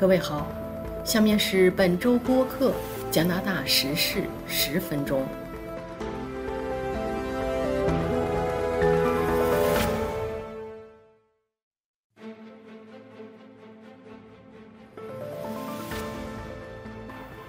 各位好，下面是本周播客加拿大时事十分钟。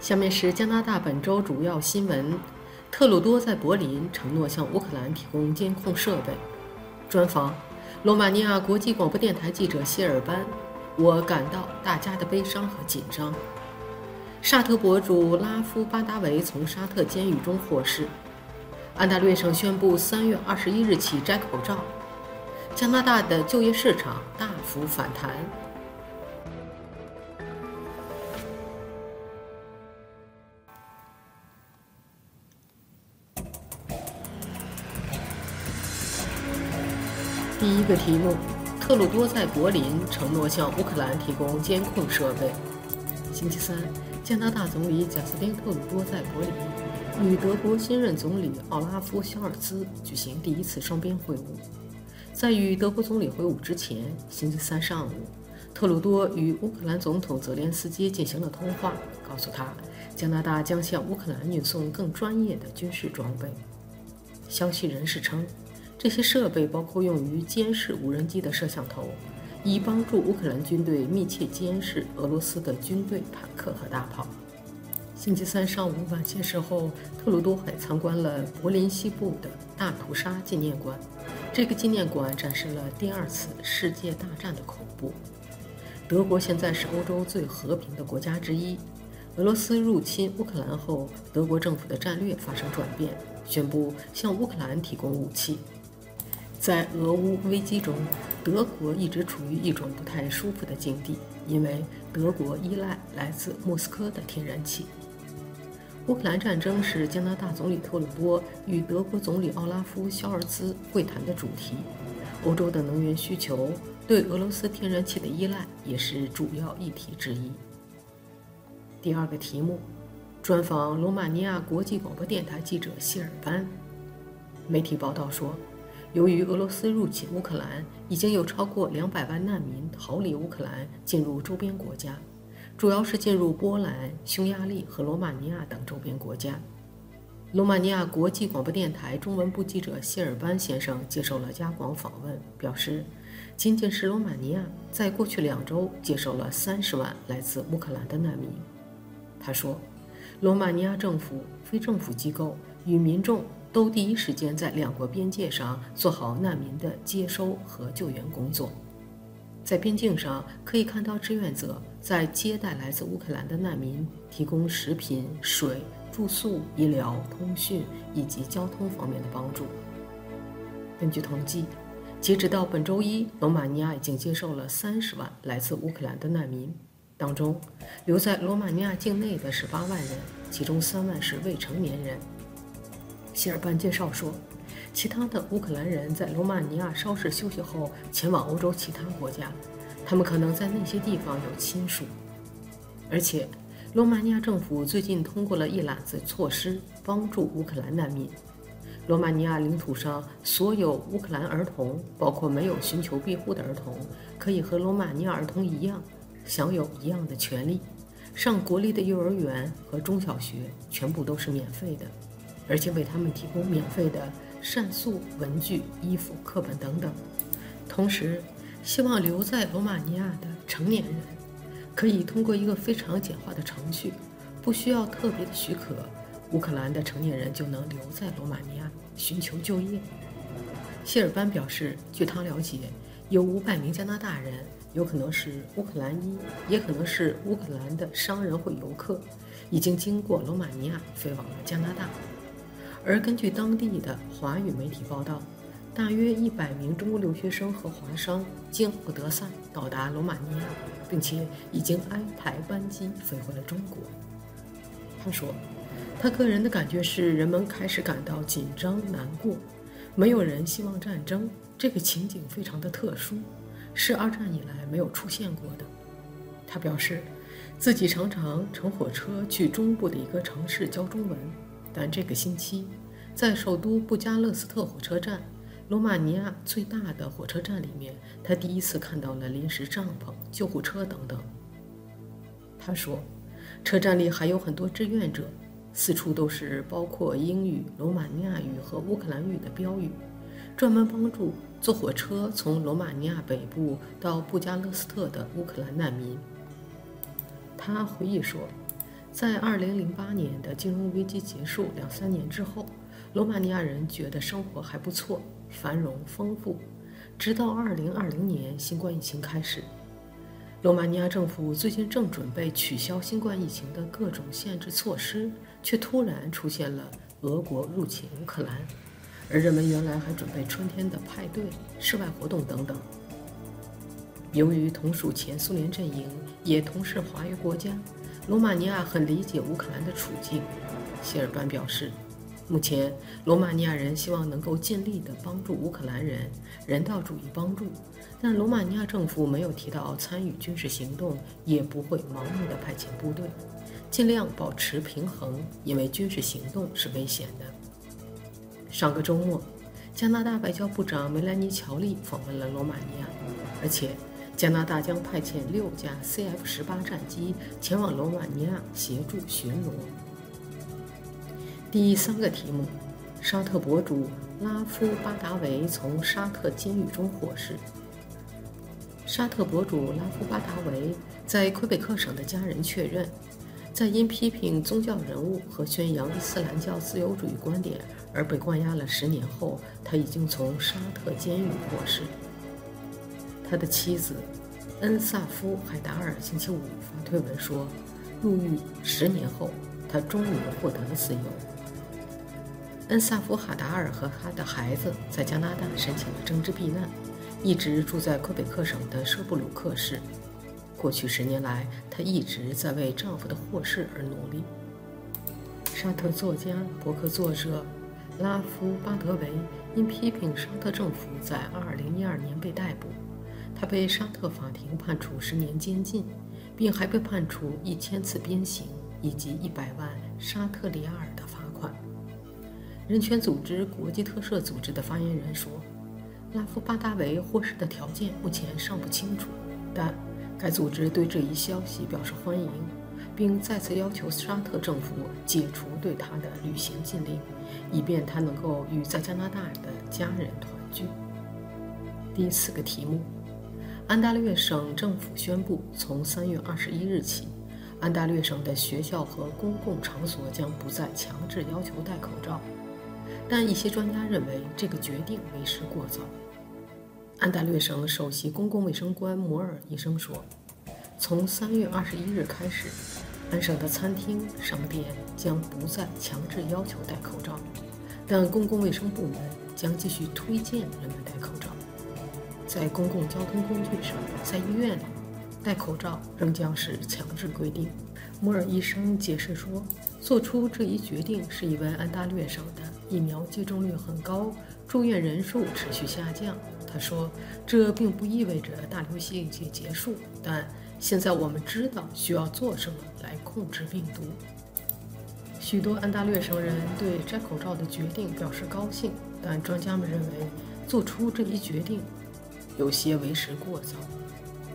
下面是加拿大本周主要新闻：特鲁多在柏林承诺向乌克兰提供监控设备。专访：罗马尼亚国际广播电台记者谢尔班。我感到大家的悲伤和紧张。沙特博主拉夫巴达维从沙特监狱中获释。安大略省宣布三月二十一日起摘口罩。加拿大的就业市场大幅反弹。第一个题目。特鲁多在柏林承诺向乌克兰提供监控设备。星期三，加拿大总理贾斯汀·特鲁多在柏林与德国新任总理奥拉夫·肖尔兹举行第一次双边会晤。在与德国总理会晤之前，星期三上午，特鲁多与乌克兰总统泽连斯基进行了通话，告诉他加拿大将向乌克兰运送更专业的军事装备。消息人士称。这些设备包括用于监视无人机的摄像头，以帮助乌克兰军队密切监视俄罗斯的军队、坦克和大炮。星期三上午晚些时候，特鲁多还参观了柏林西部的大屠杀纪念馆。这个纪念馆展示了第二次世界大战的恐怖。德国现在是欧洲最和平的国家之一。俄罗斯入侵乌克兰后，德国政府的战略发生转变，宣布向乌克兰提供武器。在俄乌危机中，德国一直处于一种不太舒服的境地，因为德国依赖来自莫斯科的天然气。乌克兰战争是加拿大总理特鲁多与德国总理奥拉夫·肖尔兹会谈的主题。欧洲的能源需求对俄罗斯天然气的依赖也是主要议题之一。第二个题目，专访罗马尼亚国际广播电台记者谢尔班。媒体报道说。由于俄罗斯入侵乌克兰，已经有超过两百万难民逃离乌克兰，进入周边国家，主要是进入波兰、匈牙利和罗马尼亚等周边国家。罗马尼亚国际广播电台中文部记者谢尔班先生接受了加广访问，表示，仅仅是罗马尼亚在过去两周接收了三十万来自乌克兰的难民。他说，罗马尼亚政府、非政府机构与民众。都第一时间在两国边界上做好难民的接收和救援工作。在边境上可以看到志愿者在接待来自乌克兰的难民，提供食品、水、住宿、医疗、通讯以及交通方面的帮助。根据统计，截止到本周一，罗马尼亚已经接受了三十万来自乌克兰的难民，当中留在罗马尼亚境内的是八万人，其中三万是未成年人。希尔班介绍说，其他的乌克兰人在罗马尼亚稍事休息后前往欧洲其他国家，他们可能在那些地方有亲属。而且，罗马尼亚政府最近通过了一揽子措施，帮助乌克兰难民。罗马尼亚领土上所有乌克兰儿童，包括没有寻求庇护的儿童，可以和罗马尼亚儿童一样，享有一样的权利，上国立的幼儿园和中小学，全部都是免费的。而且为他们提供免费的膳宿、文具、衣服、课本等等。同时，希望留在罗马尼亚的成年人可以通过一个非常简化的程序，不需要特别的许可，乌克兰的成年人就能留在罗马尼亚寻求就业。谢尔班表示，据他了解，有五百名加拿大人，有可能是乌克兰裔，也可能是乌克兰的商人或游客，已经经过罗马尼亚飞往了加拿大。而根据当地的华语媒体报道，大约一百名中国留学生和华商经奥德萨到达罗马尼亚，并且已经安排班机飞回了中国。他说，他个人的感觉是，人们开始感到紧张难过，没有人希望战争。这个情景非常的特殊，是二战以来没有出现过的。他表示，自己常常乘火车去中部的一个城市教中文。但这个星期，在首都布加勒斯特火车站，罗马尼亚最大的火车站里面，他第一次看到了临时帐篷、救护车等等。他说，车站里还有很多志愿者，四处都是包括英语、罗马尼亚语和乌克兰语的标语，专门帮助坐火车从罗马尼亚北部到布加勒斯特的乌克兰难民。他回忆说，在2008年的金融危机结束两三年之后，罗马尼亚人觉得生活还不错，繁荣丰富。直到2020年新冠疫情开始，罗马尼亚政府最近正准备取消新冠疫情的各种限制措施，却突然出现了俄国入侵乌克兰，而人们原来还准备春天的派对、室外活动等等。由于同属前苏联阵营，也同是华约国家，罗马尼亚很理解乌克兰的处境。谢尔班表示，目前罗马尼亚人希望能够尽力地帮助乌克兰人，人道主义帮助，但罗马尼亚政府没有提到参与军事行动，也不会盲目地派遣部队，尽量保持平衡，因为军事行动是危险的。上个周末，加拿大外交部长梅兰妮·乔利访问了罗马尼亚，而且。加拿大将派遣六架 CF-18 战机前往罗马尼亚协助巡逻。第三个题目：沙特博主拉夫巴达维从沙特监狱中获释。沙特博主拉夫巴达维在魁北克省的家人确认，在因批评宗教人物和宣扬伊斯兰教自由主义观点而被关押了十年后，他已经从沙特监狱获释。他的妻子恩萨夫海达尔星期五发推文说：“入狱十年后，他终于获得了自由。”恩萨夫海达尔和他的孩子在加拿大申请了政治避难，一直住在魁北克省的舍布鲁克市。过去十年来，她一直在为丈夫的获释而努力。沙特作家、博客作者拉夫巴德维因批评沙特政府，在2012年被逮捕。他被沙特法庭判处十年监禁，并还被判处一千次鞭刑以及一百万沙特里亚尔的罚款。人权组织国际特赦组织的发言人说：“拉夫巴达维获释的条件目前尚不清楚，但该组织对这一消息表示欢迎，并再次要求沙特政府解除对他的旅行禁令，以便他能够与在加拿大的家人团聚。”第四个题目。安大略省政府宣布，从三月二十一日起，安大略省的学校和公共场所将不再强制要求戴口罩。但一些专家认为这个决定为时过早。安大略省首席公共卫生官摩尔医生说：“从三月二十一日开始，安省的餐厅、商店将不再强制要求戴口罩，但公共卫生部门将继续推荐人们戴口罩。”在公共交通工具上，在医院里，戴口罩仍将是强制规定。摩尔医生解释说，做出这一决定是因为安大略省的疫苗接种率很高，住院人数持续下降。他说，这并不意味着大流行已经结束，但现在我们知道需要做什么来控制病毒。许多安大略省人对摘口罩的决定表示高兴，但专家们认为，做出这一决定。有些为时过早。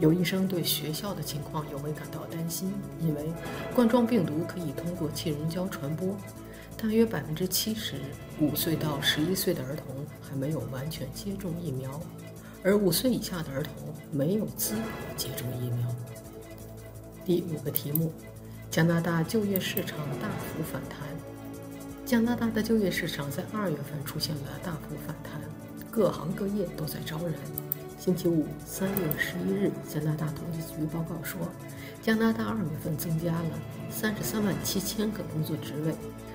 有医生对学校的情况尤为感到担心，因为冠状病毒可以通过气溶胶传播。大约百分之七十五岁到十一岁的儿童还没有完全接种疫苗，而五岁以下的儿童没有资格接种疫苗。第五个题目：加拿大就业市场大幅反弹。加拿大的就业市场在二月份出现了大幅反弹，各行各业都在招人。星期五，三月十一日，加拿大统计局报告说，加拿大二月份增加了三十三万七千个工作职位，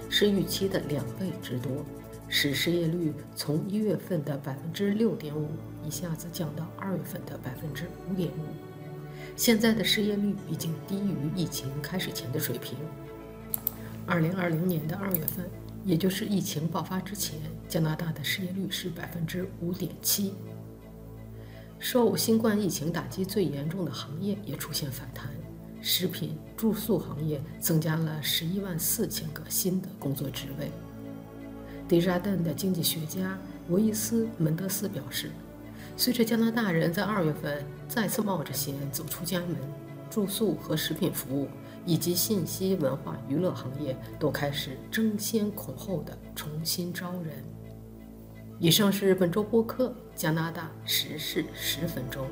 是预期的两倍之多，使失业率从一月份的百分之六点五一下子降到二月份的百分之五点五。现在的失业率已经低于疫情开始前的水平。二零二零年的二月份，也就是疫情爆发之前，加拿大的失业率是百分之五点七。受新冠疫情打击最严重的行业也出现反弹，食品住宿行业增加了十一万四千个新的工作职位。迪扎顿的经济学家维伊斯门德斯表示，随着加拿大人在二月份再次冒着险走出家门，住宿和食品服务，以及信息文化娱乐行业都开始争先恐后的重新招人。以上是本周播客《加拿大时事十分钟》。